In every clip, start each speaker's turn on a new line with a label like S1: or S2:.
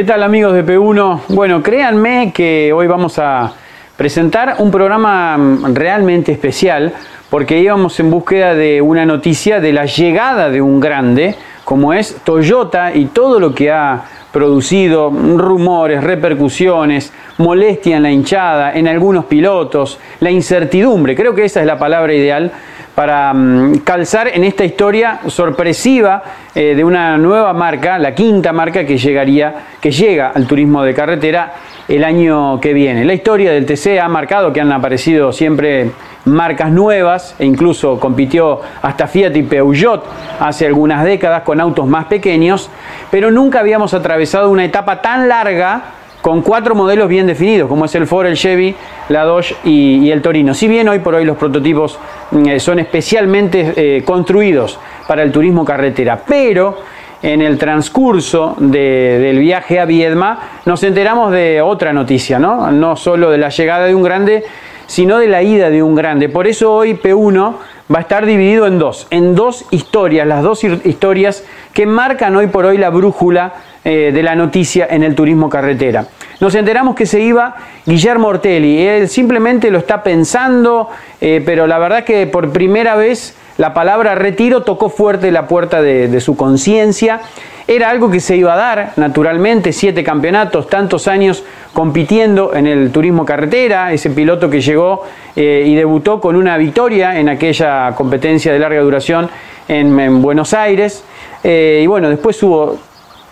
S1: ¿Qué tal amigos de P1? Bueno, créanme que hoy vamos a presentar un programa mm, realmente especial porque íbamos en búsqueda de una noticia de la llegada de un grande como es Toyota y todo lo que ha producido rumores, repercusiones, molestia en la hinchada, en algunos pilotos, la incertidumbre, creo que esa es la palabra ideal para mm, calzar en esta historia sorpresiva eh, de una nueva marca, la quinta marca que llegaría, que llega al turismo de carretera el año que viene. La historia del TC ha marcado que han aparecido siempre marcas nuevas e incluso compitió hasta Fiat y Peugeot hace algunas décadas con autos más pequeños, pero nunca habíamos atravesado una etapa tan larga con cuatro modelos bien definidos, como es el Ford, el Chevy, la Dodge y, el Torino. Si bien hoy por hoy los prototipos mm, eh, son especialmente eh, construidos para el turismo carretera, pero en el transcurso del viaje a Viedma nos enteramos de otra noticia, ¿no? No solo de la llegada de un grande, sino de la ida de un grande. Por eso hoy P1 va a estar dividido en dos, en dos historias, las dos historias que marcan hoy por hoy la brújula eh, de la noticia en el turismo carretera. Nos enteramos que se iba Guillermo Ortelli, él simplemente lo está pensando, eh, pero la verdad que por primera vez la palabra retiro tocó fuerte la puerta de, su conciencia. Era algo que se iba a dar, naturalmente, siete campeonatos, tantos años compitiendo en el turismo carretera, ese piloto que llegó eh, y debutó con una victoria en aquella competencia de larga duración en, Buenos Aires. y bueno, después hubo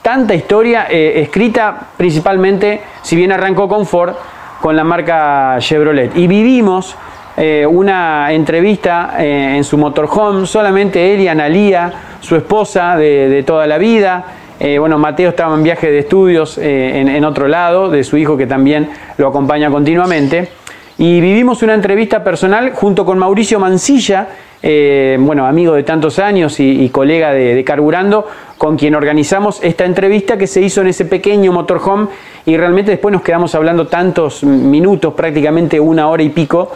S1: tanta historia eh, escrita principalmente, si bien arrancó con Ford, con la marca Chevrolet. Y vivimos eh, una entrevista eh, en su motorhome, solamente él y Analía, su esposa de, toda la vida. bueno, Mateo estaba en viaje de estudios en, en otro lado, de su hijo que también lo acompaña continuamente. Y vivimos una entrevista personal junto con Mauricio Mancilla, eh, bueno, amigo de tantos años y, colega de, Carburando, con quien organizamos esta entrevista que se hizo en ese pequeño motorhome y realmente después nos quedamos hablando tantos minutos, prácticamente una hora y pico.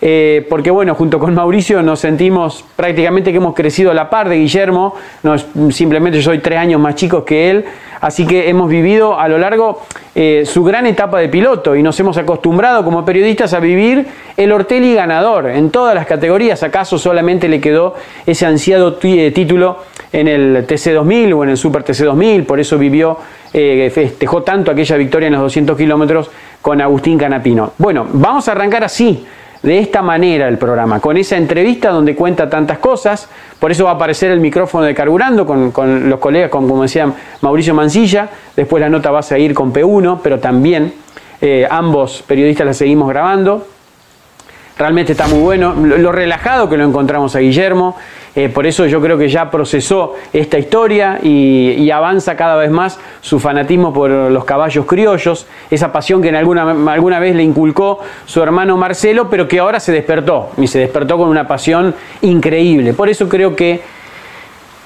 S1: Eh, porque bueno, junto con Mauricio nos sentimos prácticamente que hemos crecido a la par de Guillermo, no, simplemente yo soy tres años más chico que él, así que hemos vivido a lo largo eh, su gran etapa de piloto y nos hemos acostumbrado como periodistas a vivir el Ortelli ganador en todas las categorías, acaso solamente le quedó ese ansiado eh, título en el TC2000 o en el Super TC2000, por eso vivió, festejó tanto aquella victoria en los 200 kilómetros con Agustín Canapino. Bueno, vamos a arrancar así de esta manera el programa, con esa entrevista donde cuenta tantas cosas, por eso va a aparecer el micrófono de Carburando con, los colegas, con, como decía Mauricio Mancilla, después la nota va a seguir con P1, pero también eh, ambos periodistas la seguimos grabando. Realmente está muy bueno, lo relajado que lo encontramos a Guillermo, eh, por eso yo creo que ya procesó esta historia y, avanza cada vez más su fanatismo por los caballos criollos, esa pasión que en alguna, alguna vez le inculcó su hermano Marcelo, pero que ahora se despertó y se despertó con una pasión increíble. Por eso creo que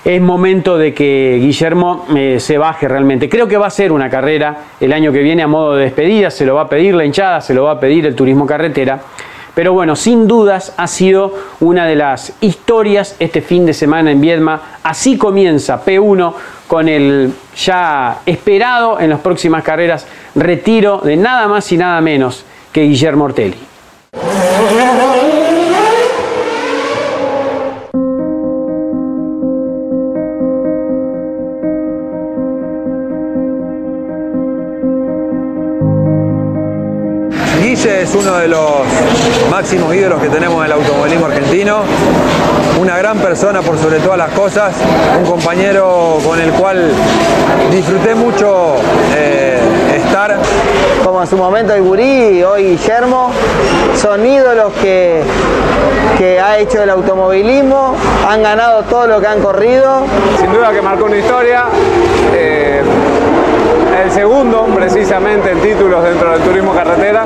S1: es momento de que Guillermo eh, se baje realmente. Creo que va a ser una carrera el año que viene a modo de despedida, se lo va a pedir la hinchada, se lo va a pedir el turismo carretera. Pero bueno, sin dudas ha sido una de las historias este fin de semana en Viedma. Así comienza P1 con el ya esperado en las próximas carreras retiro de nada más y nada menos que Guillermo Ortelli.
S2: Es uno de los máximos ídolos que tenemos en el automovilismo argentino, una gran persona por sobre todas las cosas, un compañero con el cual disfruté mucho eh, estar.
S3: Como en su momento el Gurí hoy Guillermo, son ídolos que, que ha hecho el automovilismo, han ganado todo lo que han corrido.
S4: Sin duda que marcó una historia. eh, el segundo, precisamente, en títulos dentro del turismo carretera.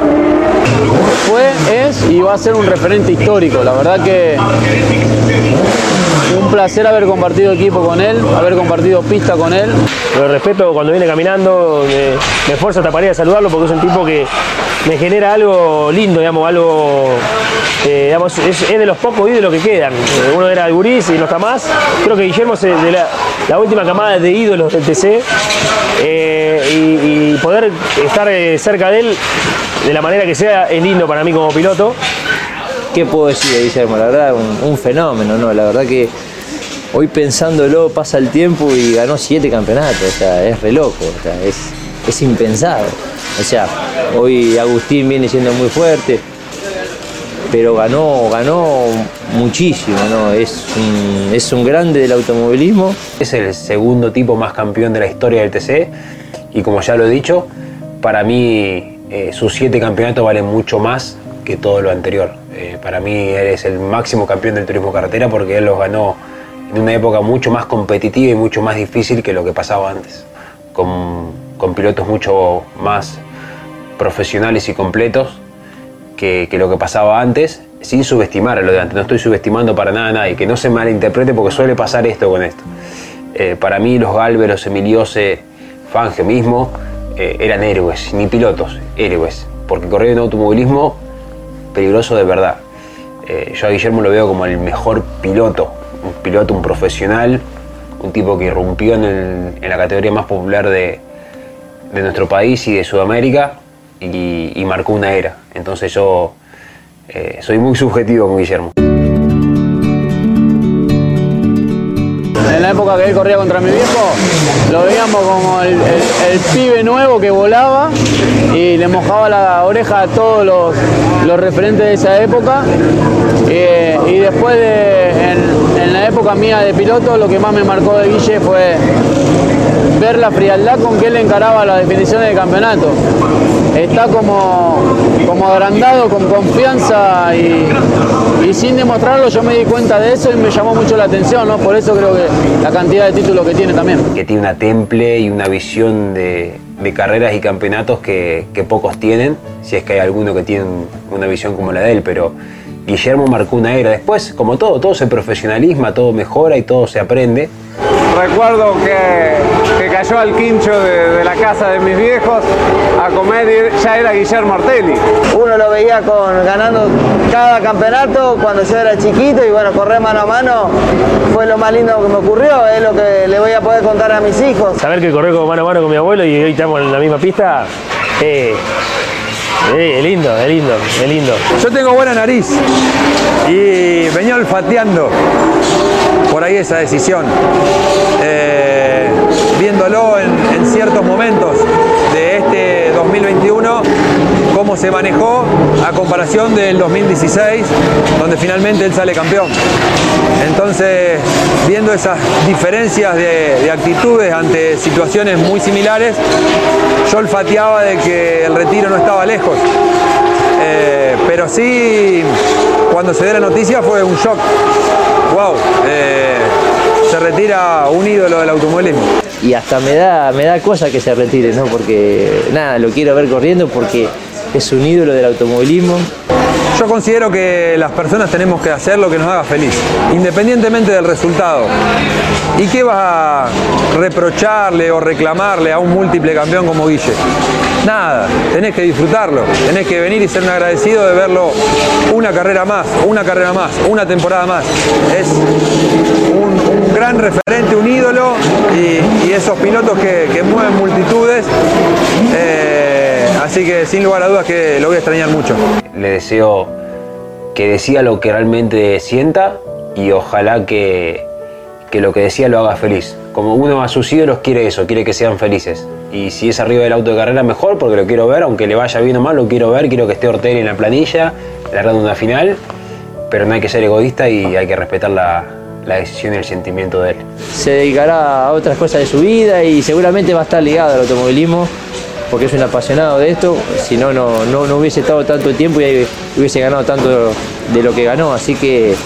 S5: fue, es y va a ser un referente histórico. La verdad que un placer haber compartido equipo con él, haber compartido pista con él.
S6: Lo respeto cuando viene caminando, me, me esfuerzo hasta para ir a saludarlo porque es un tipo que me genera algo lindo, digamos, algo, eh, digamos, es, es de los pocos ídolos que quedan. Eh, Uno era el Gurís y no está más. Creo que Guillermo es de la, la última camada de ídolos del TC eh, y, poder estar eh, cerca de él de la manera que sea es lindo para mí como piloto.
S7: ¿Qué puedo decir de Guillermo? La verdad, un, un fenómeno, ¿no? La verdad que hoy pensándolo pasa el tiempo y ganó siete campeonatos, o sea, es re loco, es, es impensado. O sea, hoy Agustín viene siendo muy fuerte, pero ganó, ganó muchísimo, ¿no? Es un, es un grande del automovilismo.
S8: Es el segundo tipo más campeón de la historia del TC y como ya lo he dicho, para mí eh, sus siete campeonatos valen mucho más que todo lo anterior. Eh, para mí él es el máximo campeón del turismo carretera porque él los ganó en una época mucho más competitiva y mucho más difícil que lo que pasaba antes, con, con pilotos mucho más profesionales y completos que, lo que pasaba antes, sin subestimar lo de antes. No estoy subestimando para nada a nadie, que no se malinterprete porque suele pasar esto con esto. Eh, para mí los Galvez, los Emiliose, Fangio mismo, eh, eran héroes, ni pilotos, héroes, porque correr en automovilismo peligroso de verdad. Eh, yo a Guillermo lo veo como el mejor piloto, un piloto, un profesional, un tipo que irrumpió en, el- la categoría más popular de nuestro país y de Sudamérica y, marcó una era. Entonces yo eh, soy muy subjetivo con Guillermo.
S5: En la época que él corría contra mi viejo, lo veíamos como el, pibe nuevo que volaba y le mojaba la oreja a todos los, los referentes de esa época. Eh, y después de, en, en la época mía de piloto, lo que más me marcó de Guille fue ver la frialdad con que él encaraba las definiciones de campeonato. Está como, como agrandado, con confianza y, y sin demostrarlo yo me di cuenta de eso y me llamó mucho la atención, ¿no? Por eso creo que la cantidad de títulos que tiene también.
S8: que tiene una temple y una visión de, de carreras y campeonatos que, que pocos tienen, si es que hay alguno que tiene una visión como la de él, pero Guillermo marcó una era. Después, como todo, todo se profesionalisma, todo mejora y todo se aprende.
S4: Recuerdo que, que cayó al quincho de, de la casa de mis viejos a comer y ya era Guillermo Ortelli.
S3: Uno lo veía con, ganando cada campeonato cuando yo era chiquito y bueno, correr mano a mano fue lo más lindo que me ocurrió, es lo que le voy a poder contar a mis hijos.
S6: Saber que corrí mano a mano con mi abuelo y hoy estamos en la misma pista, eh, eh, es lindo, es lindo, es lindo.
S2: Yo tengo buena nariz y venía olfateando por ahí esa decisión. Eh, viéndolo en, ciertos momentos de este 2021, cómo se manejó a comparación del 2016, donde finalmente él sale campeón. Entonces, viendo esas diferencias de, de actitudes ante situaciones muy similares, yo olfateaba de que el retiro no estaba lejos. Eh, pero sí, cuando se dio la noticia fue un shock. ¡Wow! Se retira un ídolo del automovilismo.
S7: y hasta me da, me da cosa que se retire, ¿no? Porque nada, lo quiero ver corriendo porque es un ídolo del automovilismo.
S2: Yo considero que las personas tenemos que hacer lo que nos haga feliz, independientemente del resultado. ¿Y qué vas a reprocharle o reclamarle a un múltiple campeón como Guille? Nada, tenés que disfrutarlo, tenés que venir y ser agradecido de verlo una carrera más, una carrera más, una temporada más. Es un, gran referente, un ídolo y, esos pilotos que, mueven multitudes. eh, así que sin lugar a dudas que lo voy a extrañar mucho.
S8: Le deseo que decida lo que realmente sienta y ojalá que, que lo que decía lo haga feliz. Como uno a sus ídolos quiere eso, quiere que sean felices. Y si es arriba del auto de carrera, mejor, porque lo quiero ver, aunque le vaya bien o mal, lo quiero ver, quiero que esté Ortelli en la planilla, largando una final, pero no hay que ser egoísta y hay que respetar la, la decisión y el sentimiento de él.
S7: Se dedicará a otras cosas de su vida y seguramente va a estar ligado al automovilismo porque es un apasionado de esto, si no, no, no hubiese estado tanto tiempo y hubiese ganado tanto de lo que ganó, así que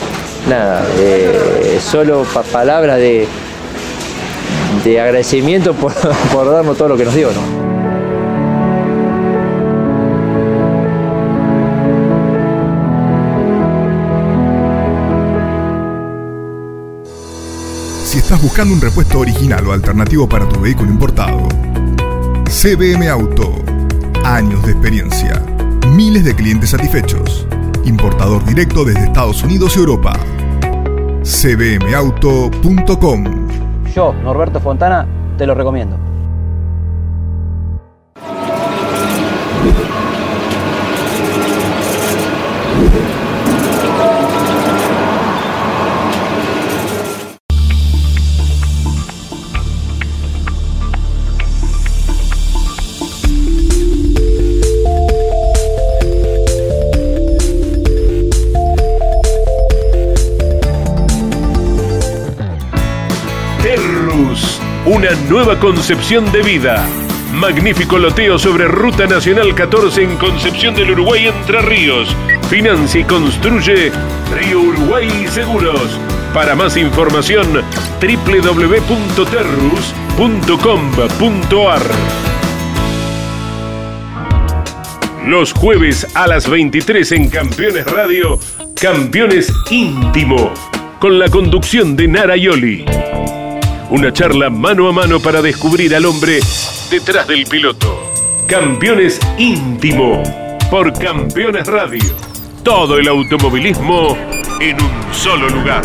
S7: nada, eh, solo pa- palabras de, de agradecimiento por, por darnos todo lo que nos dio.
S9: Si estás buscando un repuesto original o alternativo para tu vehículo importado, CBM Auto. Años de experiencia. Miles de clientes satisfechos. Importador directo desde Estados Unidos y Europa. cbmauto.com
S10: Yo, Norberto Fontana, te lo recomiendo.
S11: Nueva concepción de vida. Magnífico loteo sobre Ruta Nacional 14 en Concepción del Uruguay Entre Ríos. Financia y construye Río Uruguay Seguros. Para más información, www.terrus.com.ar. Los jueves a las 23 en Campeones Radio, Campeones Íntimo, con la conducción de Nara Yoli. Una charla mano a mano para descubrir al hombre detrás del piloto. Campeones Íntimo, por Campeones Radio. Todo el automovilismo en un solo lugar.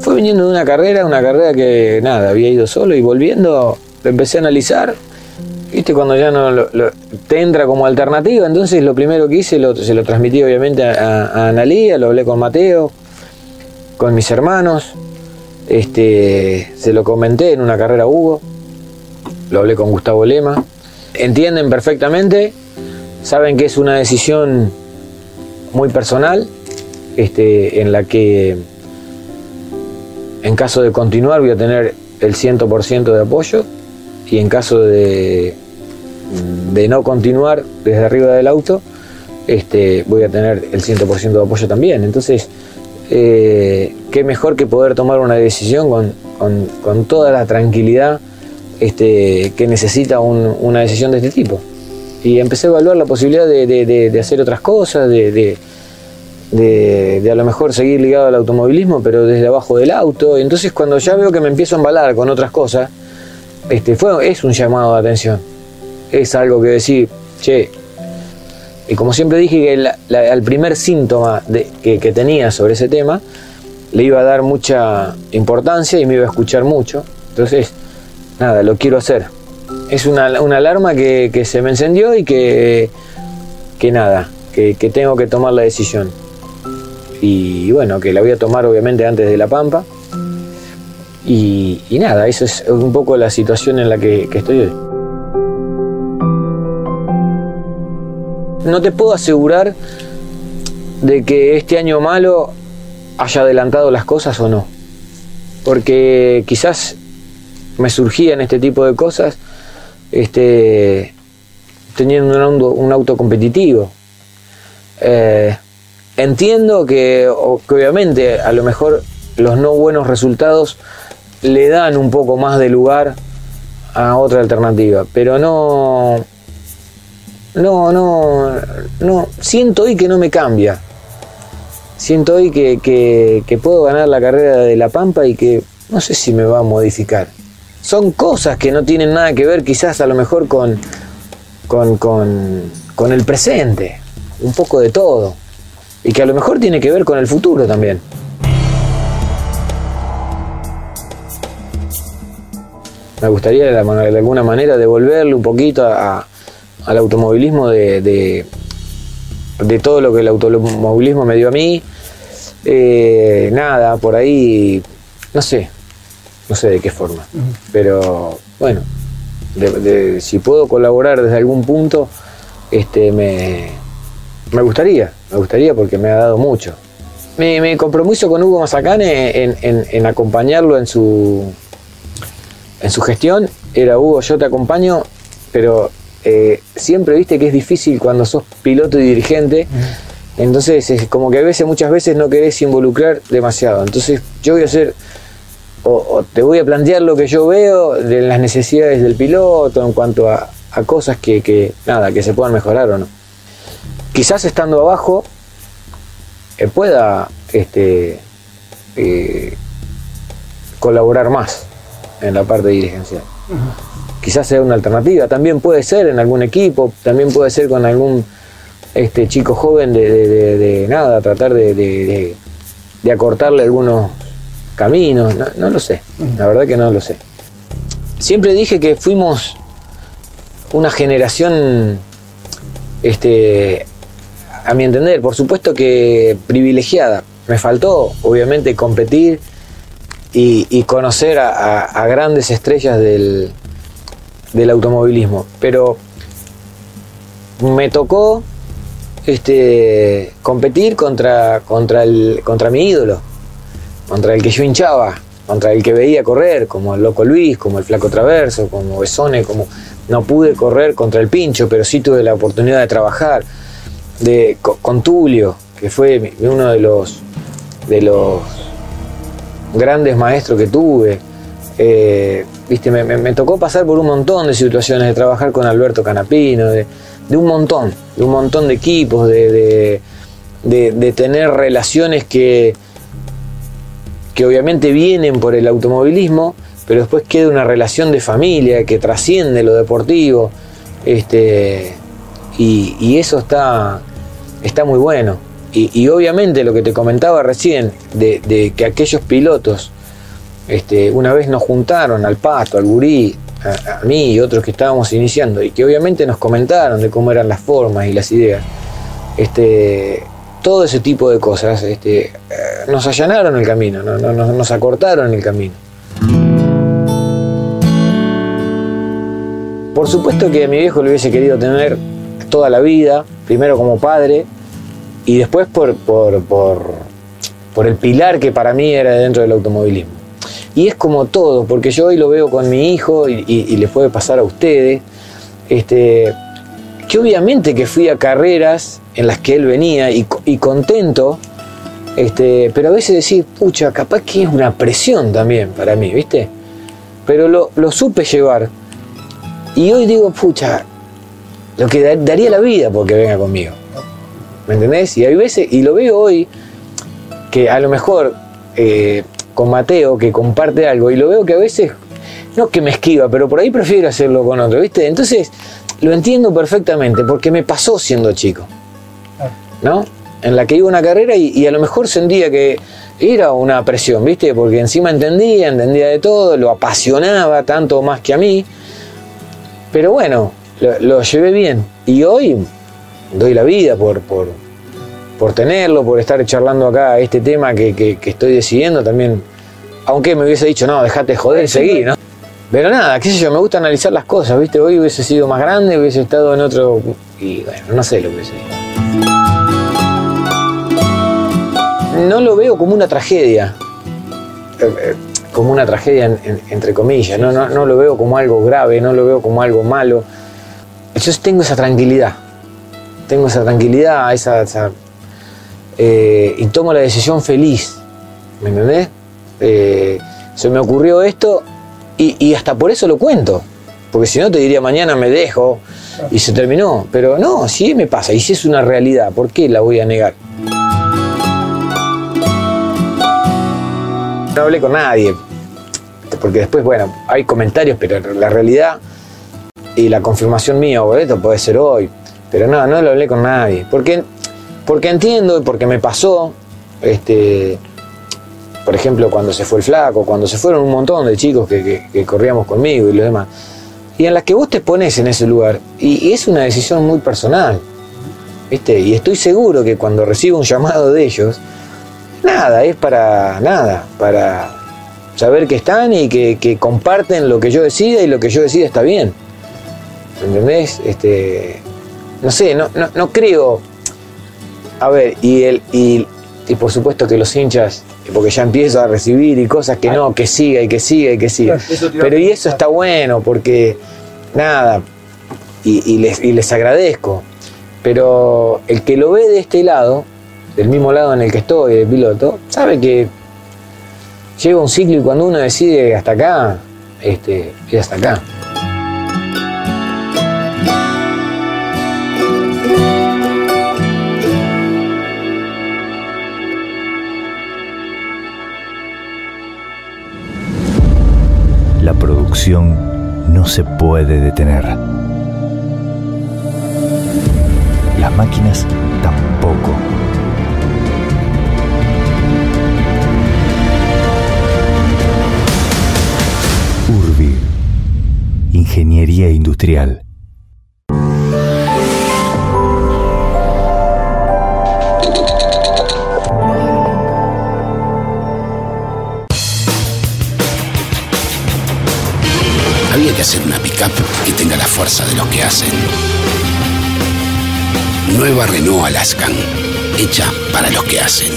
S12: Fue viniendo de una carrera, una carrera que nada, había ido solo y volviendo, lo empecé a analizar. Viste, cuando ya no lo- te entra como alternativa, entonces lo primero que hice, lo- se lo transmití obviamente a, a Analía, lo hablé con Mateo, con mis hermanos, este, se lo comenté en una carrera Hugo, lo hablé con Gustavo Lema. Entienden perfectamente, saben que es una decisión muy personal, este, en la que en caso de continuar voy a tener el 100% de apoyo y en caso de, de no continuar desde arriba del auto, este, voy a tener el 100% de apoyo también. Entonces, eh, qué mejor que poder tomar una decisión con, con- toda la tranquilidad este, que necesita un- una decisión de este tipo. Y empecé a evaluar la posibilidad de, hacer otras cosas, de, a lo mejor seguir ligado al automovilismo, pero desde abajo del auto. Entonces cuando ya veo que me empiezo a embalar con otras cosas, este, fue, es un llamado de atención. Es algo que decir, che, y como siempre dije que al primer síntoma de- que, tenía sobre ese tema, le iba a dar mucha importancia y me iba a escuchar mucho. Entonces, nada, lo quiero hacer. Es una, una alarma que, que se me encendió y que, que nada, que, que tengo que tomar la decisión. Y bueno, que la voy a tomar obviamente antes de La Pampa. Y, y nada, eso es un poco la situación en la que, que estoy hoy. No te puedo asegurar de que este año malo haya adelantado las cosas o no. Porque quizás me surgían este tipo de cosas este, teniendo un auto, competitivo. Eh, entiendo que, que obviamente a lo mejor los no buenos resultados le dan un poco más de lugar a otra alternativa, pero no, no, no, no, siento hoy que no me cambia. Siento hoy que, que- puedo ganar la carrera de La Pampa y que no sé si me va a modificar. Son cosas que no tienen nada que ver quizás a lo mejor con, con, con, con el presente, un poco de todo. Y que a lo mejor tiene que ver con el futuro también. Me gustaría de, alguna manera devolverle un poquito a- al automovilismo de, de, de todo lo que el automovilismo me dio a mí. Eh, nada, por ahí, no sé, no sé de qué forma. Pero bueno, de- si puedo colaborar desde algún punto, este, me, me gustaría, me gustaría porque me ha dado mucho. Mi, mi compromiso con Hugo Mazacane en, en- en acompañarlo en su, en su gestión era Hugo, yo te acompaño, pero eh, siempre viste que es difícil cuando sos piloto y dirigente. Entonces es como que a veces, muchas veces no querés involucrar demasiado. Entonces yo voy a hacer, o, o te voy a plantear lo que yo veo de las necesidades del piloto en cuanto a, a cosas que, que, nada, que se puedan mejorar o no. Quizás estando abajo eh, pueda este, eh, colaborar más en la parte dirigencial. Quizás sea una alternativa, también puede ser en algún equipo, también puede ser con algún este chico joven de, nada, tratar de, acortarle algunos caminos, no, lo sé, la verdad que no lo sé. Siempre dije que fuimos una generación, este, a mi entender, por supuesto que privilegiada. Me faltó, obviamente, competir y, conocer a grandes estrellas del, del automovilismo, pero me tocó este, competir contra, contra, el, contra mi ídolo, contra el que yo hinchaba, contra el que veía correr, como el Loco Luis, como el Flaco Traverso, como Besone, como no pude correr contra el Pincho, pero sí tuve la oportunidad de trabajar de, co- con Tulio, que fue uno de los, de los grandes maestros que tuve. Eh, viste, me, tocó pasar por un montón de situaciones, de trabajar con Alberto Canapino, de, un montón, de un montón de equipos, de, de- tener relaciones que, que obviamente vienen por el automovilismo, pero después queda una relación de familia que trasciende lo deportivo. Este, y, y eso está, está muy bueno. Y, y obviamente lo que te comentaba recién, de, de que aquellos pilotos este, una vez nos juntaron al Pato, al Gurí, a, mí y otros que estábamos iniciando, y que obviamente nos comentaron de cómo eran las formas y las ideas. Este, todo ese tipo de cosas este, eh, nos allanaron el camino, no- no- no- nos acortaron el camino. Por supuesto que a mi viejo lo hubiese querido tener toda la vida, primero como padre y después por, por, por, por el pilar que para mí era dentro del automovilismo. Y es como todo, porque yo hoy lo veo con mi hijo y, y- y les puede pasar a ustedes, este, que obviamente que fui a carreras en las que él venía y, y contento, este, pero a veces decir, pucha, capaz que es una presión también para mí, ¿viste? Pero lo, lo supe llevar. Y hoy digo, pucha, lo que da- daría la vida porque venga conmigo. ¿Me entendés? Y hay veces, y lo veo hoy, que a lo mejor eh, con Mateo, que comparte algo, y lo veo que a veces, no que me esquiva, pero por ahí prefiero hacerlo con otro, ¿viste? Entonces, lo entiendo perfectamente, porque me pasó siendo chico, ¿no? En la que iba una carrera y, y a lo mejor sentía que era una presión, ¿viste? Porque encima entendía, entendía de todo, lo apasionaba tanto más que a mí, pero bueno, lo, lo llevé bien. Y hoy doy la vida por, por, por tenerlo, por estar charlando acá este tema que, que- que estoy decidiendo también. Aunque me hubiese dicho, no, dejate de joder, seguí, ¿no? Pero nada, qué sé yo, me gusta analizar las cosas, ¿viste? Hoy hubiese sido más grande, hubiese estado en otro. Y bueno, no sé lo que hubiese sido. No lo veo como una tragedia. Eh, eh, como una tragedia en- en- entre comillas, no, no, no lo veo como algo grave, no lo veo como algo malo. Yo tengo esa tranquilidad, tengo esa tranquilidad, esa, esa, eh, y tomo la decisión feliz, ¿me entendés? Eh, se me ocurrió esto y, hasta por eso lo cuento, porque si no te diría mañana me dejo y se terminó, pero no, si me pasa y si es una realidad, ¿por qué la voy a negar? No hablé con nadie, porque después, bueno, hay comentarios, pero la realidad y la confirmación mía esto puede ser hoy, pero no, no lo hablé con nadie, porque, porque entiendo y porque me pasó, este, por ejemplo, cuando se fue el flaco, cuando se fueron un montón de chicos que, que- corríamos conmigo y los demás, y en las que vos te pones en ese lugar, y, es una decisión muy personal, ¿viste? Y estoy seguro que cuando recibo un llamado de ellos, nada, es para nada, para saber que están y que, que comparten lo que yo decida y lo que yo decida está bien. ¿entendés? Este, no sé, no, no, no creo. A ver, y, el, y, y por supuesto que los hinchas, porque ya empiezo a recibir y cosas que no, que siga y que siga y que siga. Pero y eso está bueno, porque nada, y, y les, y les agradezco. Pero el que lo ve de este lado, del mismo lado en el que estoy, de piloto, sabe que llega un ciclo y cuando uno decide hasta acá, este, es hasta acá.
S13: No se puede detener. Las máquinas tampoco. Urbi. Ingeniería Industrial.
S14: Que tenga la fuerza de los que hacen. Nueva Renault Alaskan, hecha para los que hacen.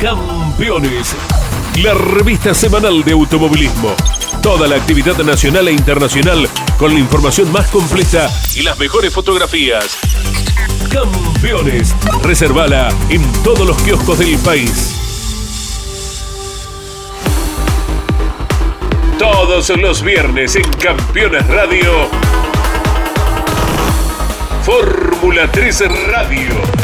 S11: Campeones, la revista semanal de automovilismo. Toda la actividad nacional e internacional con la información más completa y las mejores fotografías. Campeones, reservala en todos los kioscos del país. Todos los viernes en Campeones Radio. Fórmula 3 Radio.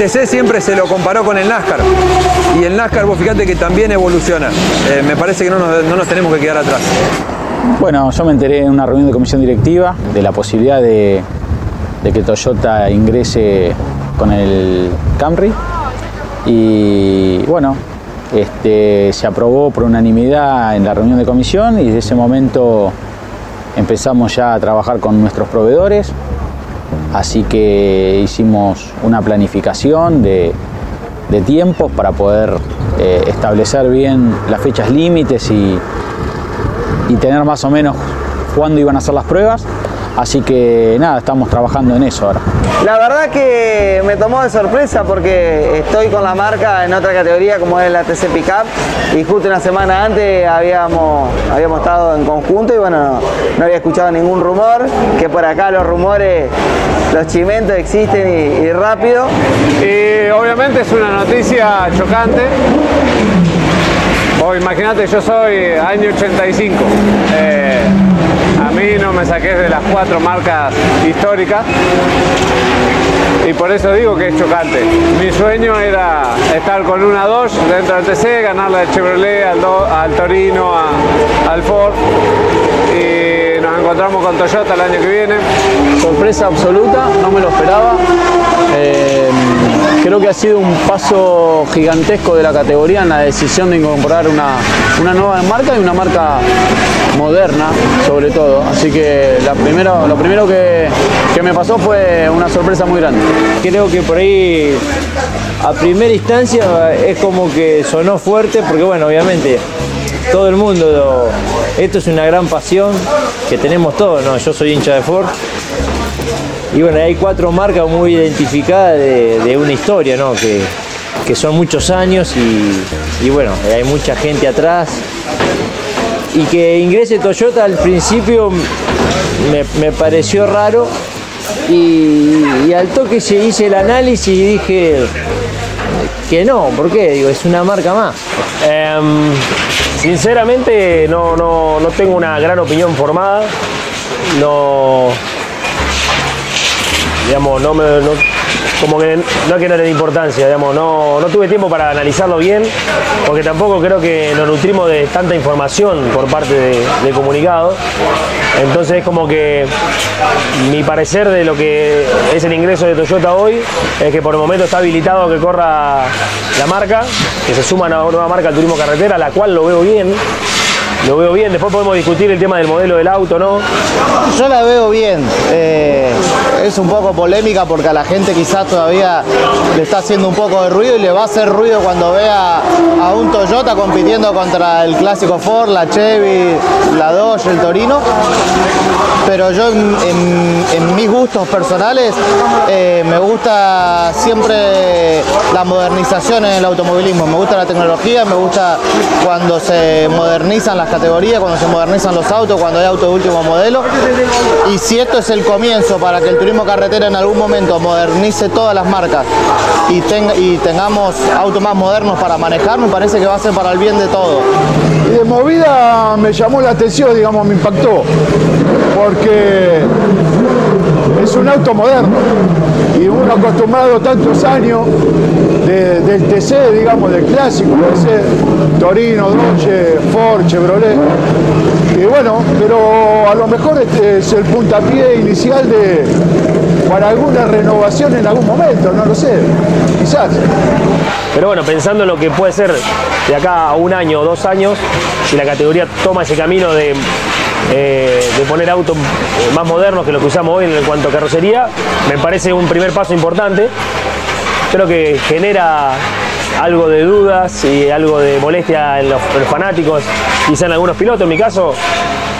S2: TC siempre se lo comparó con el NASCAR. Y el NASCAR, vos fíjate que también evoluciona. Eh, me parece que no nos, no nos tenemos que quedar atrás.
S5: Bueno, yo me enteré en una reunión de comisión directiva de la posibilidad de, de que Toyota ingrese con el Camry y bueno, este, se aprobó por unanimidad en la reunión de comisión y desde ese momento empezamos ya a trabajar con nuestros proveedores, así que hicimos una planificación de, tiempos para poder eh, establecer bien las fechas límites y, y tener más o menos cuándo iban a ser las pruebas. Así que nada, estamos trabajando en eso ahora.
S3: La verdad que me tomó de sorpresa porque estoy con la marca en otra categoría como es la TC Pickup y justo una semana antes habíamos, habíamos estado en conjunto y bueno, no, no había escuchado ningún rumor, que por acá los rumores, los chimentos existen y, y rápido.
S4: Y obviamente es una noticia chocante. O imagínate, yo soy año 85. Eh, me saqué de las cuatro marcas históricas. Y por eso digo que es chocante. Mi sueño era estar con una Dodge dentro del TC, ganarle al Chevrolet, al, al Torino, al Ford. Nos encontramos con Toyota el año que viene.
S5: Sorpresa absoluta, no me lo esperaba. Eh, creo que ha sido un paso gigantesco de la categoría en la decisión de incorporar una, una nueva marca y una marca moderna, sobre todo. Así que la primero, lo primero que, que me pasó fue una sorpresa muy grande.
S7: Creo que por ahí a primera instancia es como que sonó fuerte porque bueno, obviamente todo el mundo, esto es una gran pasión que tenemos todos, ¿no? Yo soy hincha de Ford. Y bueno, hay cuatro marcas muy identificadas de, una historia, ¿no? Que, que son muchos años y, y bueno, hay mucha gente atrás. Y que ingrese Toyota al principio me, me pareció raro y, y al toque se hice el análisis y dije que no, ¿por qué? Digo, es una marca más.
S6: Em, Sinceramente no, no, no tengo una gran opinión formada. No, digamos, no, me, no, como que no es que no le dé importancia, digamos, no, no tuve tiempo para analizarlo bien, porque tampoco creo que nos nutrimos de tanta información por parte de, de comunicado. Entonces es como que mi parecer de lo que es el ingreso de Toyota hoy es que por el momento está habilitado que corra la marca, que se suma una nueva marca al turismo carretera, la cual lo veo bien. Lo veo bien, después podemos discutir el tema del modelo del auto, ¿no?
S15: Yo la veo bien. eh, es un poco polémica porque a la gente quizás todavía le está haciendo un poco de ruido y le va a hacer ruido cuando vea a un Toyota compitiendo contra el clásico Ford, la Chevy, la Dodge, el Torino. Pero yo en, mis gustos personales eh, me gusta siempre la modernización en el automovilismo. Me gusta la tecnología, me gusta cuando se modernizan las categorías, cuando se modernizan los autos, cuando hay autos de último modelo. Y si esto es el comienzo para que el turismo carretera en algún momento modernice todas las marcas y, tenga- y tengamos autos más modernos para manejar, me parece que va a ser para el bien de todos.
S16: De movida me llamó la atención, digamos, me impactó, porque es un auto moderno acostumbrado tantos años de- del TC, digamos, del clásico, Torino, Dodge, Ford, Chevrolet. Y bueno, pero a lo mejor este es el puntapié inicial de para alguna renovación en algún momento, no lo sé, quizás.
S6: Pero bueno, pensando en lo que puede ser de acá a un año o dos años, si la categoría toma ese camino de, eh, de poner autos eh, más modernos que lo que usamos hoy en cuanto a carrocería, me parece un primer paso importante. Creo que genera algo de dudas y algo de molestia en los, fanáticos, quizá en algunos pilotos. En mi caso,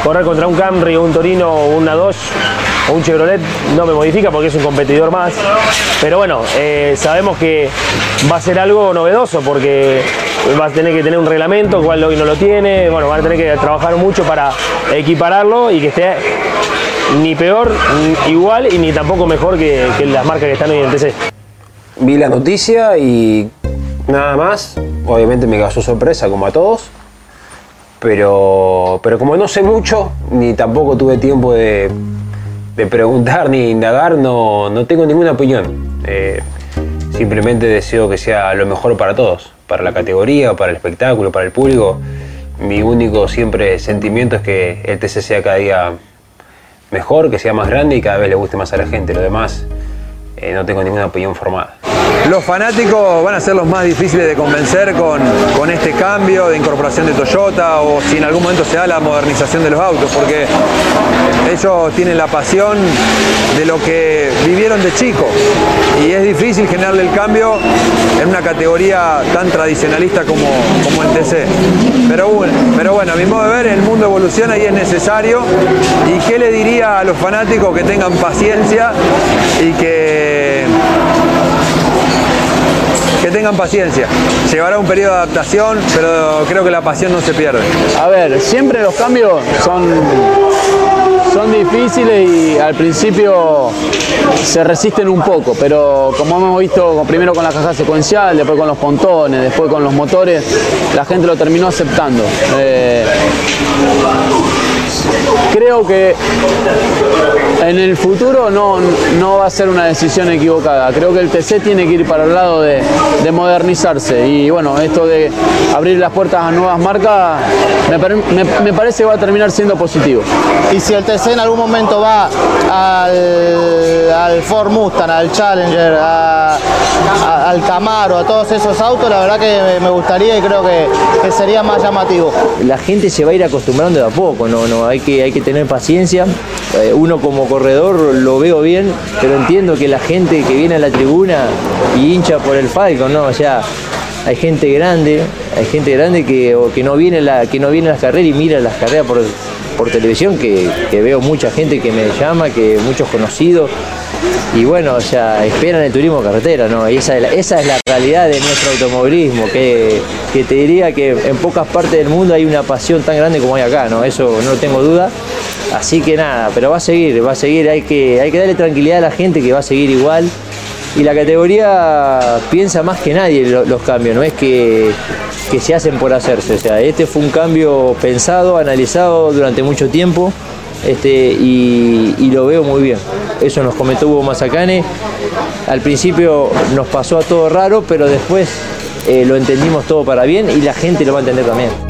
S6: correr contra un Camry un Torino una Dodge o un Chevrolet no me modifica porque es un competidor más. Pero bueno, eh, sabemos que va a ser algo novedoso porque va a tener que tener un reglamento, cual hoy no lo tiene. Bueno, van a tener que trabajar mucho para equipararlo y que esté ni peor, igual y ni tampoco mejor que, las marcas que están hoy en el TC.
S8: Vi la noticia y nada más. Obviamente me causó sorpresa como a todos. Pero, pero como no sé mucho, ni tampoco tuve tiempo de, de preguntar ni indagar, no, no tengo ninguna opinión. Eh, simplemente deseo que sea lo mejor para todos, para la categoría, para el espectáculo, para el público. Mi único siempre sentimiento es que el TC sea cada día mejor, que sea más grande y cada vez le guste más a la gente. Lo demás, eh, no tengo ninguna opinión formada.
S2: Los fanáticos van a ser los más difíciles de convencer con, con este cambio de incorporación de Toyota o si en algún momento se da la modernización de los autos, porque ellos tienen la pasión de lo que vivieron de chico y es difícil generarle el cambio en una categoría tan tradicionalista como, como el TC. Pero bueno, pero bueno, a mi modo de ver, el mundo evoluciona y es necesario. ¿Y qué le diría a los fanáticos que tengan paciencia y que tengan paciencia. Llevará un periodo de adaptación, pero creo que la pasión no se pierde.
S17: A ver, siempre los cambios son, son difíciles y al principio se resisten un poco, pero como hemos visto primero con la caja secuencial, después con los pontones, después con los motores, la gente lo terminó aceptando. Eh, creo que en el futuro no, no va a ser una decisión equivocada. Creo que el TC tiene que ir para el lado de, de modernizarse. Y bueno, esto de abrir las puertas a nuevas marcas me- me parece que va a terminar siendo positivo.
S15: Y si el TC en algún momento va al, al Ford Mustang, al Challenger, al Camaro, a todos esos autos, la verdad que me gustaría y creo que, sería más llamativo.
S7: la gente se va a ir acostumbrando de a poco, no, no, hay que, hay que tener paciencia. Eh, uno como corredor lo veo bien, pero entiendo que la gente que viene a la tribuna y hincha por el Falcon, ¿no? O sea, hay gente grande, hay gente grande que, que no viene que no viene a las carreras y mira las carreras por, por televisión, que, que veo mucha gente que me llama, que muchos conocidos. Y bueno, o sea, esperan el turismo carretera, ¿no? Y esa es la, esa es la realidad de nuestro automovilismo, que, que te diría que en pocas partes del mundo hay una pasión tan grande como hay acá, ¿no? Eso no tengo duda. Así que nada, pero va a seguir, va a seguir, hay que, hay que darle tranquilidad a la gente que va a seguir igual. Y la categoría piensa más que nadie lo- los cambios, no es que, que se hacen por hacerse. O sea, este fue un cambio pensado, analizado durante mucho tiempo este, y, lo veo muy bien. Eso nos comentó Hugo Mazacane. Al principio nos pasó a todo raro, pero después eh, lo entendimos todo para bien y la gente lo va a entender también.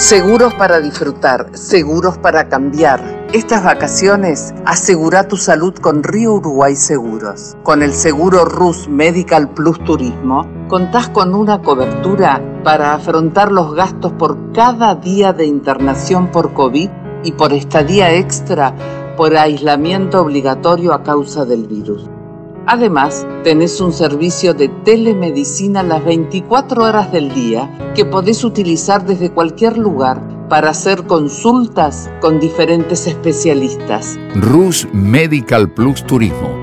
S18: Seguros para disfrutar, seguros para cambiar. Estas vacaciones asegura tu salud con Río Uruguay Seguros. Con el seguro RUS Medical Plus Turismo, contás con una cobertura para afrontar los gastos por cada día de internación por COVID y por estadía extra por aislamiento obligatorio a causa del virus. Además, tenés un servicio de telemedicina las 24 horas del día que podés utilizar desde cualquier lugar para hacer consultas con diferentes especialistas.
S19: Rus Medical Plus Turismo.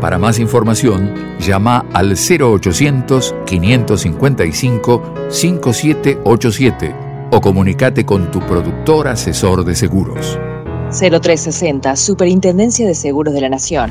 S19: Para más información, llama al 0800-555-5787 o comunícate con tu productor asesor de seguros.
S20: 0360, Superintendencia de Seguros de la Nación.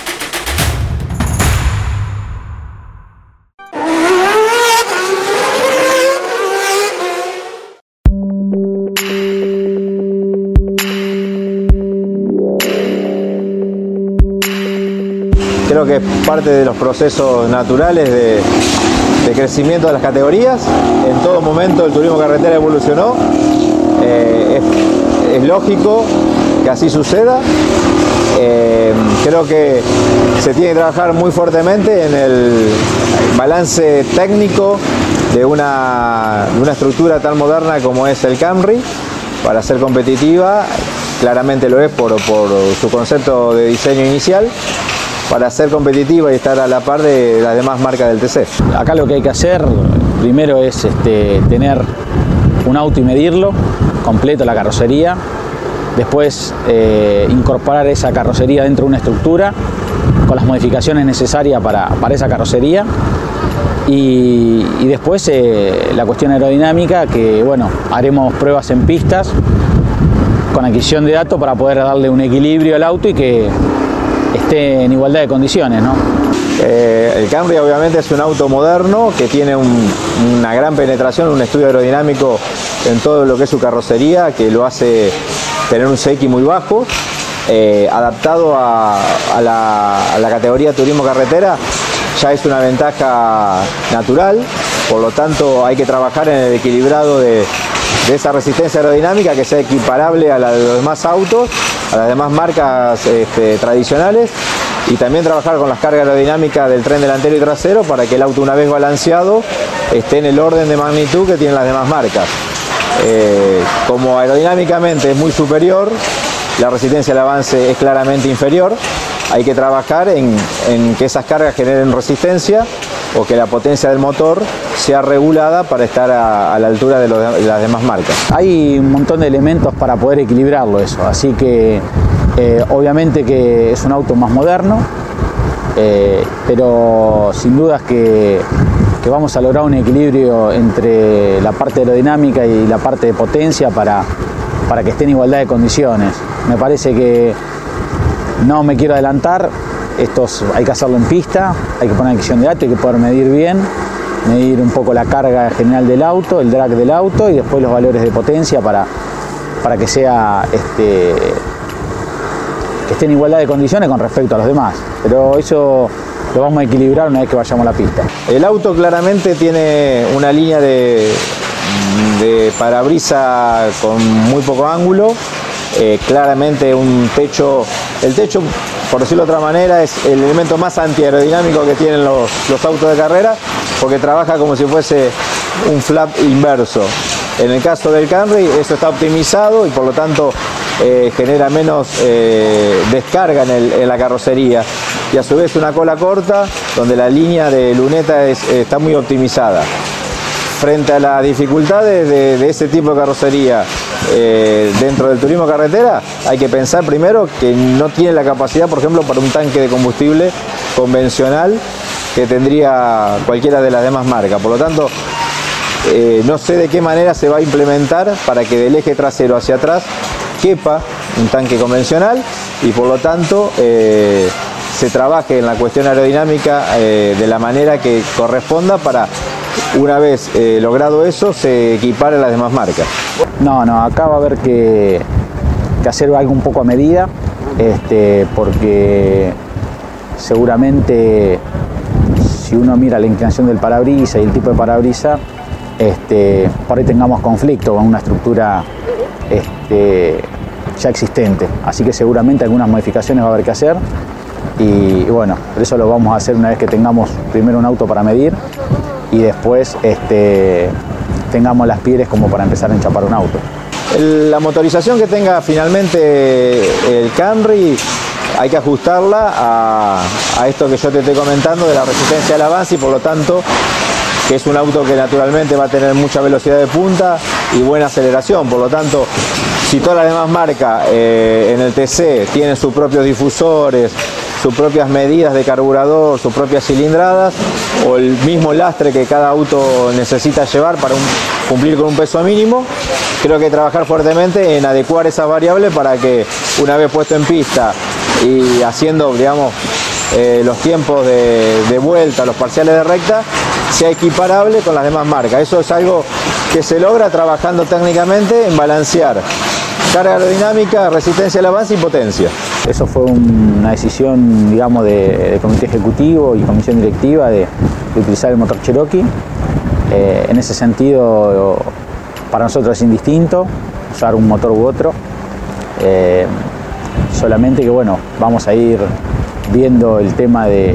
S21: Creo que es parte de los procesos naturales de, crecimiento de las categorías. En todo momento el turismo carretera evolucionó. Eh, es, lógico que así suceda. Eh, creo que se tiene que trabajar muy fuertemente en el balance técnico de una, una estructura tan moderna como es el Camry para ser competitiva. Claramente lo es por su concepto de diseño inicial para ser competitiva y estar a la par de las demás marcas del TC.
S5: Acá lo que hay que hacer primero es este, tener un auto y medirlo, completo la carrocería, después eh, incorporar esa carrocería dentro de una estructura con las modificaciones necesarias para, para esa carrocería y, después eh, la cuestión aerodinámica que bueno, haremos pruebas en pistas con adquisición de datos para poder darle un equilibrio al auto y que esté en igualdad de condiciones. ¿no?
S21: Eh, el Camry obviamente es un auto moderno que tiene un- una gran penetración, un estudio aerodinámico en todo lo que es su carrocería, que lo hace tener un CX muy bajo, eh, adaptado a, a la, a la categoría turismo carretera, ya es una ventaja natural, por lo tanto hay que trabajar en el equilibrado de, esa resistencia aerodinámica que sea equiparable a la de los demás autos, a las demás marcas este, tradicionales y también trabajar con las cargas aerodinámicas del tren delantero y trasero para que el auto una vez balanceado esté en el orden de magnitud que tienen las demás marcas. Eh, como aerodinámicamente es muy superior, la resistencia al avance es claramente inferior, hay que trabajar en que esas cargas generen resistencia o que la potencia del motor sea regulada para estar a, la altura de, las demás marcas.
S5: Hay un montón de elementos para poder equilibrarlo eso, así que eh, obviamente que es un auto más moderno, eh, pero sin dudas que, vamos a lograr un equilibrio entre la parte aerodinámica y la parte de potencia para, para que esté en igualdad de condiciones. Me parece que no me quiero adelantar, estos hay que hacerlo en pista, hay que poner adquisición de datos, hay que poder medir bien, medir un poco la carga general del auto, el drag del auto y después los valores de potencia para, para que sea este, que esté en igualdad de condiciones con respecto a los demás. Pero eso lo vamos a equilibrar una vez que vayamos a la pista.
S21: El auto claramente tiene una línea de, de parabrisa con muy poco ángulo, eh, claramente un techo, el techo por decirlo de otra manera, es el elemento más antiaerodinámico que tienen los, los autos de carrera, porque trabaja como si fuese un flap inverso. En el caso del Camry, eso está optimizado y por lo tanto eh, genera menos eh, descarga en, la carrocería. Y a su vez una cola corta, donde la línea de luneta es- está muy optimizada frente a las dificultades de, de ese tipo de carrocería eh, dentro del turismo carretera, hay que pensar primero que no tiene la capacidad, por ejemplo, para un tanque de combustible convencional que tendría cualquiera de las demás marcas. Por lo tanto, eh, no sé de qué manera se va a implementar para que del eje trasero hacia atrás quepa un tanque convencional y por lo tanto eh, se trabaje en la cuestión aerodinámica eh, de la manera que corresponda para una vez logrado eso se equipare las demás marcas.
S5: No, no, acá va a haber que, que hacer algo un poco a medida, este, porque seguramente si uno mira la inclinación del parabrisa y el tipo de parabrisa, este, por ahí tengamos conflicto con una estructura este, ya existente. Así que seguramente algunas modificaciones va a haber que hacer. Y, y bueno, eso lo vamos a hacer una vez que tengamos primero un auto para medir y después este, tengamos las pieles como para empezar a enchapar un auto.
S21: La motorización que tenga finalmente el Camry hay que ajustarla a, esto que yo te estoy comentando de la resistencia al avance y por lo tanto que es un auto que naturalmente va a tener mucha velocidad de punta y buena aceleración. Por lo tanto, si todas las demás marcas eh, en el TC tienen sus propios difusores, sus propias medidas de carburador, sus propias cilindradas o el mismo lastre que cada auto necesita llevar para cumplir con un peso mínimo, creo que trabajar fuertemente en adecuar esas variables para que una vez puesto en pista y haciendo, digamos, eh, los tiempos de, vuelta, los parciales de recta, sea equiparable con las demás marcas. Eso es algo que se logra trabajando técnicamente en balancear carga aerodinámica, resistencia al avance y potencia.
S5: Eso fue un- una decisión, digamos, de, comité ejecutivo y comisión directiva de, de utilizar el motor Cherokee. Eh, en ese sentido, para nosotros es indistinto usar un motor u otro. Eh, solamente que, bueno, vamos a ir viendo el tema de,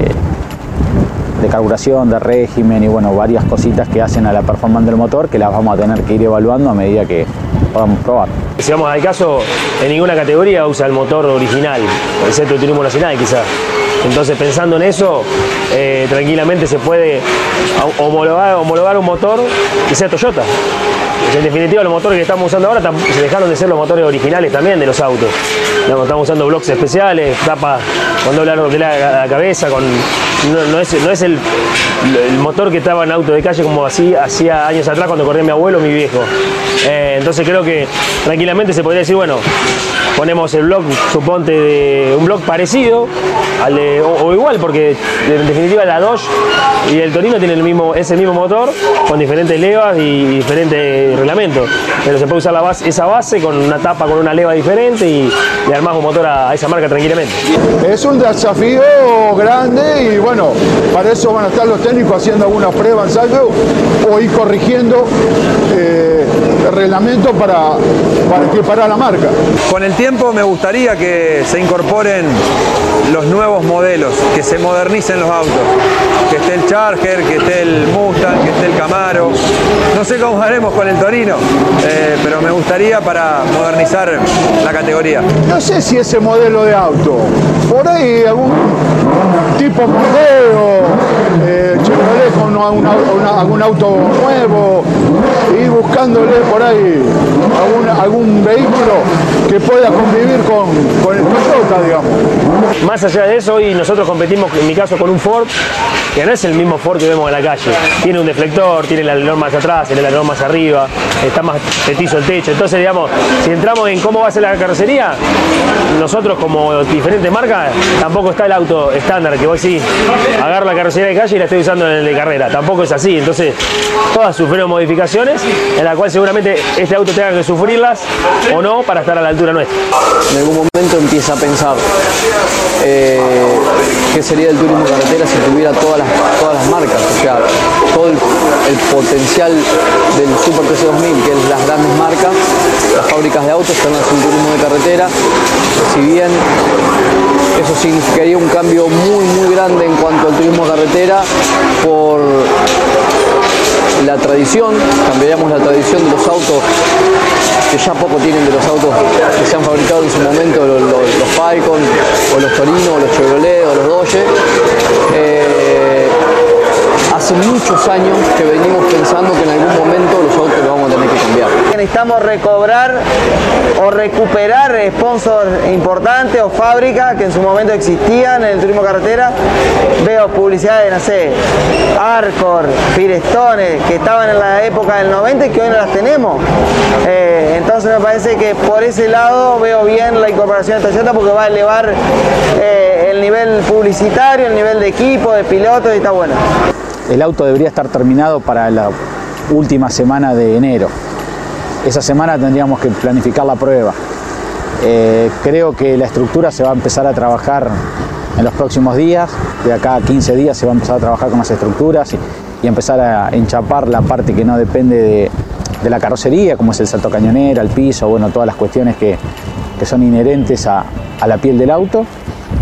S5: de carburación, de régimen y, bueno, varias cositas que hacen a la performance del motor que las vamos a tener que ir evaluando a medida que podamos probar.
S6: Si vamos al caso, en ninguna categoría usa el motor original, excepto el turismo nacional quizás. Entonces pensando en eso, eh, tranquilamente se puede homologar, un motor que sea Toyota. En definitiva, los motores que estamos usando ahora se dejaron de ser los motores originales también de los autos. Estamos usando blocks especiales, tapa con doble de la cabeza, con, no, no es, no es el, motor que estaba en auto de calle como así hacía años atrás cuando corría mi abuelo mi viejo. Eh, entonces creo que tranquilamente se podría decir, bueno, ponemos el block, suponte, un block parecido o, igual, porque en definitiva la Dodge y el Torino tienen el mismo, ese mismo motor con diferentes levas y diferentes reglamentos. Pero se puede usar esa base con una tapa con una leva diferente y le un motor a, a esa marca tranquilamente.
S16: Es un desafío grande y bueno, para eso van a estar los técnicos haciendo alguna prueba, ensayo o ir corrigiendo eh, el reglamento para, para equiparar la marca.
S2: Con el tiempo me gustaría que se incorporen los nuevos modelos, que se modernicen los autos, que esté el Charger, que esté el Mustang, que esté el Camaro. No sé cómo haremos con el Torino, eh, pero me gustaría para modernizar la categoría.
S16: No sé si ese modelo de auto, por ahí algún tipo modelo, eh, Chevrolet con una- algún auto nuevo, ir buscándole por ahí algún, vehículo que pueda convivir con, con el Toyota, digamos.
S6: Más allá de eso, hoy nosotros competimos, en mi caso, con un Ford que no es el mismo Ford que vemos en la calle. Tiene un deflector, tiene el alerón más atrás, el alerón más arriba, está más petizo el techo. Entonces, digamos, si entramos en cómo va a ser la carrocería, nosotros como diferentes marcas, tampoco está el auto estándar que vos sí agarro la carrocería de calle y la estoy usando en el de carrera. Tampoco es así. Entonces, todas sufrieron modificaciones en la cual seguramente este auto tenga que sufrirlas o no para estar a la altura nuestra.
S17: En algún momento empieza a pensar eh, qué sería el turismo carretera si tuviera todas las, todas las marcas, o sea, todo el, potencial del Super TC2000, que es las grandes marcas, las fábricas de autos que hacer un turismo de carretera, si bien eso significaría un cambio muy muy grande en cuanto al turismo de carretera por la tradición, cambiaríamos la tradición de los autos que ya poco tienen de los autos que se han fabricado en su momento, los, los, los Falcon, o los Torino, o los Chevrolet, o los Dodge. Eh, hace muchos años que venimos pensando que en algún momento los autos los vamos a tener que cambiar.
S3: Necesitamos recobrar o recuperar sponsors importantes o fábricas que en su momento existían en el turismo carretera. Veo publicidades, no sé, Arcor, Firestone, que estaban en la época del 90 y que hoy no las tenemos. Eh, entonces me parece que por ese lado veo bien la incorporación de Toyota porque va a elevar eh, el nivel publicitario, el nivel de equipo, de pilotos y está bueno.
S12: El auto debería estar terminado para la última semana de enero. Esa semana tendríamos que planificar la prueba. Eh, creo que la estructura se va a empezar a trabajar en los próximos días. De acá a 15 días se va a empezar a trabajar con las estructuras y, y empezar a enchapar la parte que no depende de, la carrocería, como es el salto cañonera, el piso, bueno, todas las cuestiones que, son inherentes a la piel del auto.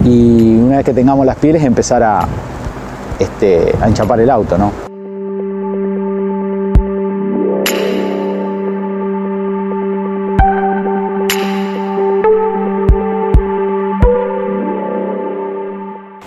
S12: Y una vez que tengamos las pieles, empezar a, este, a enchapar el auto, ¿no?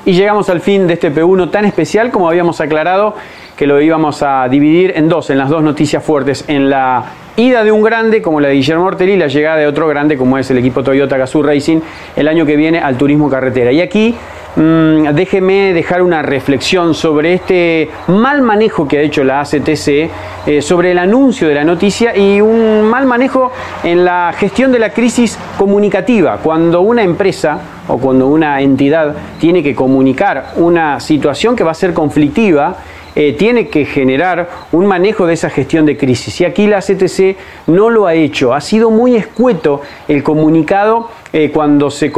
S1: Y llegamos al fin de este P1 tan especial como habíamos aclarado que lo íbamos a dividir en dos, en las dos noticias fuertes, en la ida de un grande como la de Guillermo Ortelli y la llegada de otro grande como es el equipo Toyota Gazoo Racing el año que viene al turismo carretera. Y aquí mmm, déjeme dejar una reflexión sobre este mal manejo que ha hecho la ACTC, eh, sobre el anuncio de la noticia y un mal manejo en la gestión de la crisis comunicativa. Cuando una empresa o cuando una entidad tiene que comunicar una situación que va a ser conflictiva, eh, tiene que generar un manejo de esa gestión de crisis. Y aquí la CTC no lo ha hecho. Ha sido muy escueto el comunicado eh, cuando se,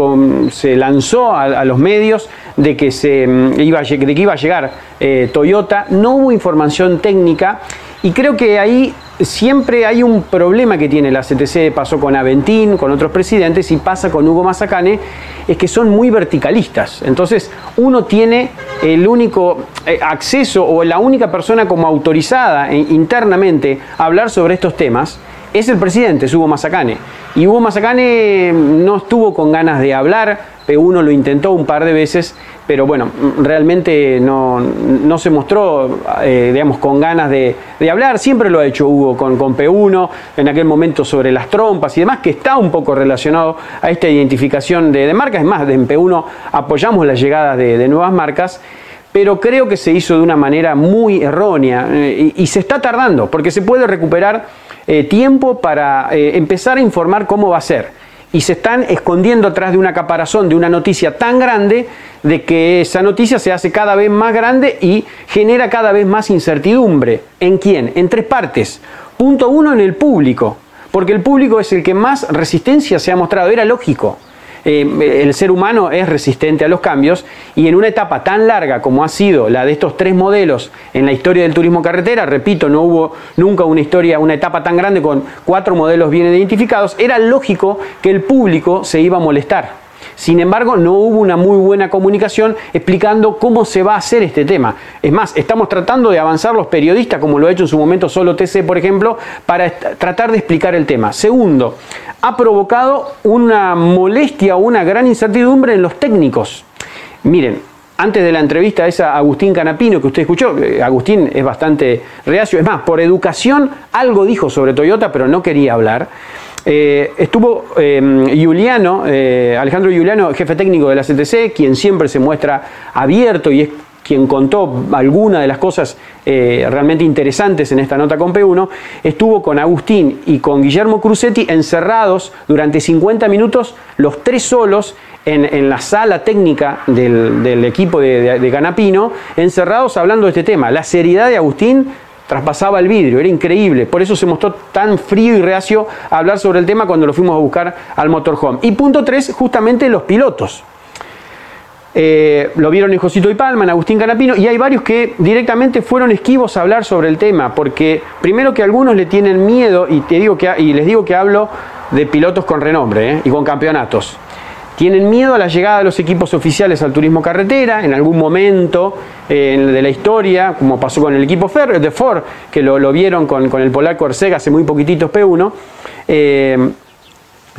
S1: se lanzó a, los medios de que, se, iba, de que iba a llegar eh, Toyota. No hubo información técnica y creo que ahí siempre hay un problema que tiene la CTC, pasó con Aventín, con otros presidentes y pasa con Hugo Mazacane, es que son muy verticalistas. Entonces uno tiene el único eh, acceso o la única persona como autorizada internamente a hablar sobre estos temas es el presidente, es Hugo Mazacane. Y Hugo Mazacane no estuvo con ganas de hablar, P1 lo intentó un par de veces, pero bueno, realmente no, no se mostró, eh, digamos, con ganas de, de, hablar. Siempre lo ha hecho Hugo con, con, P1, en aquel momento sobre las trompas y demás, que está un poco relacionado a esta identificación de, de marcas. Es más, en P1 apoyamos la llegada de, de nuevas marcas pero creo que se hizo de una manera muy errónea eh, y, se está tardando, porque se puede recuperar eh, tiempo para eh, empezar a informar cómo va a ser. Y se están escondiendo atrás de una caparazón de una noticia tan grande de que esa noticia se hace cada vez más grande y genera cada vez más incertidumbre. ¿En quién? En tres partes. Punto uno, en el público, porque el público es el que más resistencia se ha mostrado. Era lógico eh, el ser humano es resistente a los cambios y en una etapa tan larga como ha sido la de estos tres modelos en la historia del turismo carretera, repito, no hubo nunca una historia, una etapa tan grande con cuatro modelos bien identificados, era lógico que el público se iba a molestar. Sin embargo, no hubo una muy buena comunicación explicando cómo se va a hacer este tema. Es más, estamos tratando de avanzar los periodistas, como lo ha hecho en su momento solo TC, por ejemplo, para tratar de explicar el tema. Segundo, ha provocado una molestia o una gran incertidumbre en los técnicos. Miren, antes de la entrevista esa Agustín Canapino que usted escuchó, Agustín es bastante reacio, es más, por educación algo dijo sobre Toyota, pero no quería hablar. Eh, estuvo Juliano, eh, Alejandro Juliano, jefe técnico de la CTC, quien siempre se muestra abierto y es quien contó alguna de las cosas eh, realmente interesantes en esta nota con P1, estuvo con Agustín y con Guillermo Crucetti encerrados durante 50 minutos, los tres solos, en, la sala técnica del, del equipo de, de, de Canapino, encerrados hablando de este tema. La seriedad de Agustín traspasaba el vidrio, era increíble. Por eso se mostró tan frío y reacio a hablar sobre el tema cuando lo fuimos a buscar al motorhome. Y punto 3, justamente los pilotos. Eh, lo vieron en Josito y Palma, en Agustín Canapino, y hay varios que directamente fueron esquivos a hablar sobre el tema, porque primero que algunos le tienen miedo, y, te digo que, y les digo que hablo de pilotos con renombre eh, y con campeonatos. Tienen miedo a la llegada de los equipos oficiales al turismo carretera en algún momento eh, de la historia, como pasó con el equipo de Ford, que lo, vieron con, el polaco Orcega hace muy poquititos P1. Eh,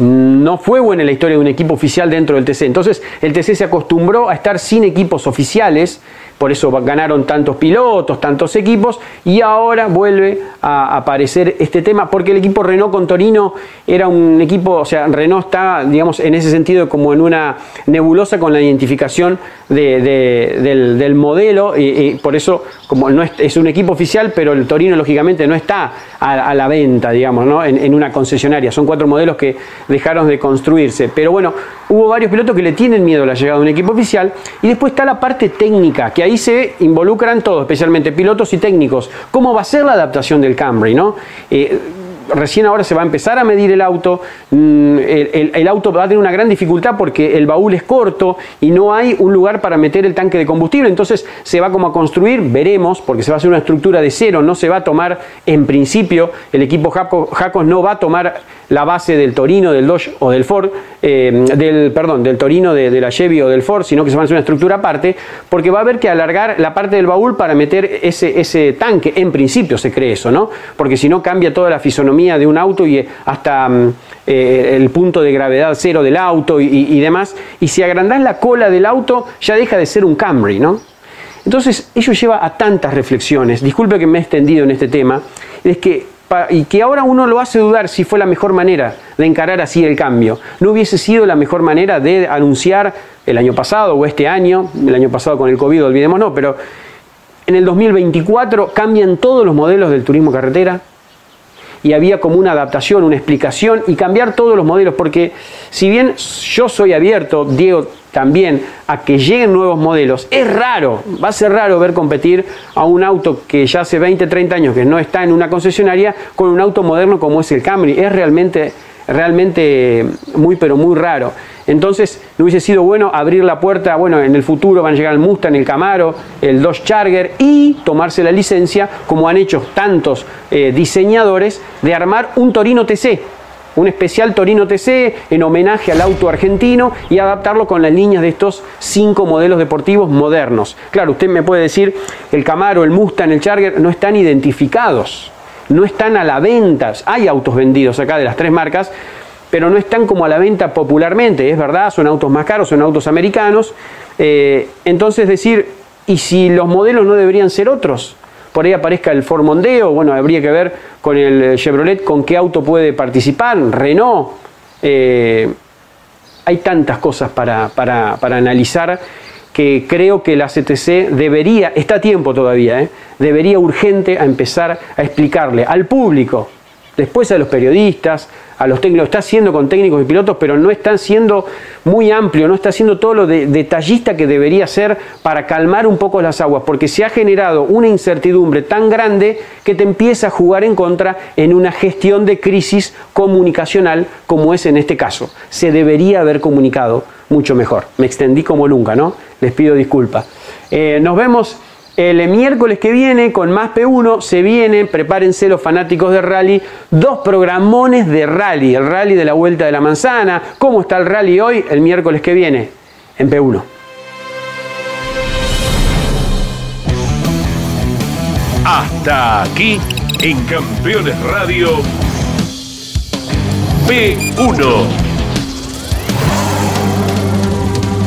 S1: no fue buena la historia de un equipo oficial dentro del TC. Entonces el TC se acostumbró a estar sin equipos oficiales, por eso ganaron tantos pilotos, tantos equipos, y ahora vuelve a aparecer este tema, porque el equipo Renault con Torino era un equipo, o sea, Renault está, digamos, en ese sentido como en una nebulosa con la identificación de, de, del, del, modelo, y, por eso como no es, un equipo oficial, pero el Torino lógicamente no está a, a la venta, digamos, ¿no? En, en una concesionaria. Son cuatro modelos que dejaron de construirse. Pero bueno, hubo varios pilotos que le tienen miedo a la llegada de un equipo oficial. Y después está la parte técnica, que ahí se involucran todos, especialmente pilotos y técnicos. ¿Cómo va a ser la adaptación del Camry? ¿no? Eh, recién ahora se va a empezar a medir el auto, el, el, el, auto va a tener una gran dificultad porque el baúl es corto y no hay un lugar para meter el tanque de combustible, entonces se va como a construir, veremos, porque se va a hacer una estructura de cero, no se va a tomar en principio, el equipo Jacos no va a tomar la base del Torino, del Dodge o del Ford, eh, del, perdón, del Torino de, la Chevy o del Ford, sino que se va a hacer una estructura aparte, porque va a haber que alargar la parte del baúl para meter ese, ese tanque, en principio se cree eso, ¿no? Porque si no cambia toda la fisonomía de un auto y hasta eh, el punto de gravedad cero del auto y, y demás, y si agrandás la cola del auto ya deja de ser un Camry, ¿no? Entonces, ello lleva a tantas reflexiones. Disculpe que me he extendido en este tema. Es que y que ahora uno lo hace dudar si fue la mejor manera de encarar así el cambio. No hubiese sido la mejor manera de anunciar el año pasado o este año, el año pasado con el COVID, olvidemos no, pero en el 2024 cambian todos los modelos del turismo carretera y había como una adaptación, una explicación y cambiar todos los modelos, porque si bien yo soy abierto, Diego también, a que lleguen nuevos modelos, es raro, va a ser raro ver competir a un auto que ya hace 20, 30 años que no está en una concesionaria con un auto moderno como es el Camry, es realmente, realmente muy, pero muy raro. Entonces, no hubiese sido bueno abrir la puerta, bueno, en el futuro van a llegar el Mustang, el Camaro, el Dodge Charger y tomarse la licencia, como han hecho tantos eh, diseñadores, de armar un Torino TC, un especial Torino TC en homenaje al auto argentino y adaptarlo con las líneas de estos cinco modelos deportivos modernos. Claro, usted me puede decir, el Camaro, el Mustang, el Charger no están identificados, no están a la venta, hay autos vendidos acá de las tres marcas, pero no están como a la venta popularmente, es verdad, son autos más caros, son autos americanos. Eh, entonces decir, ¿y si los modelos no deberían ser otros? Por ahí aparezca el Ford Mondeo, bueno, habría que ver con el Chevrolet con qué auto puede participar, Renault. Eh, hay tantas cosas para, para, para, analizar que creo que la CTC debería, está a tiempo todavía, ¿eh? debería urgente a empezar a explicarle al público, después a los periodisas, a los técnicos, está haciendo con técnicos y pilotos, pero no está siendo muy amplio, no está haciendo todo lo de, detallista que debería ser para calmar un poco las aguas, porque se ha generado una incertidumbre tan grande que te empieza a jugar en contra en una gestión de crisis comunicacional como es en este caso. Se debería haber comunicado mucho mejor. Me extendí como nunca, ¿no? Les pido disculpas. Eh, nos vemos el miércoles que viene, con más P1, se viene, prepárense los fanáticos de rally, dos programones de rally. El rally de la Vuelta de la Manzana. ¿Cómo está el rally hoy? El miércoles que viene, en P1.
S11: Hasta aquí, en Campeones Radio, P1.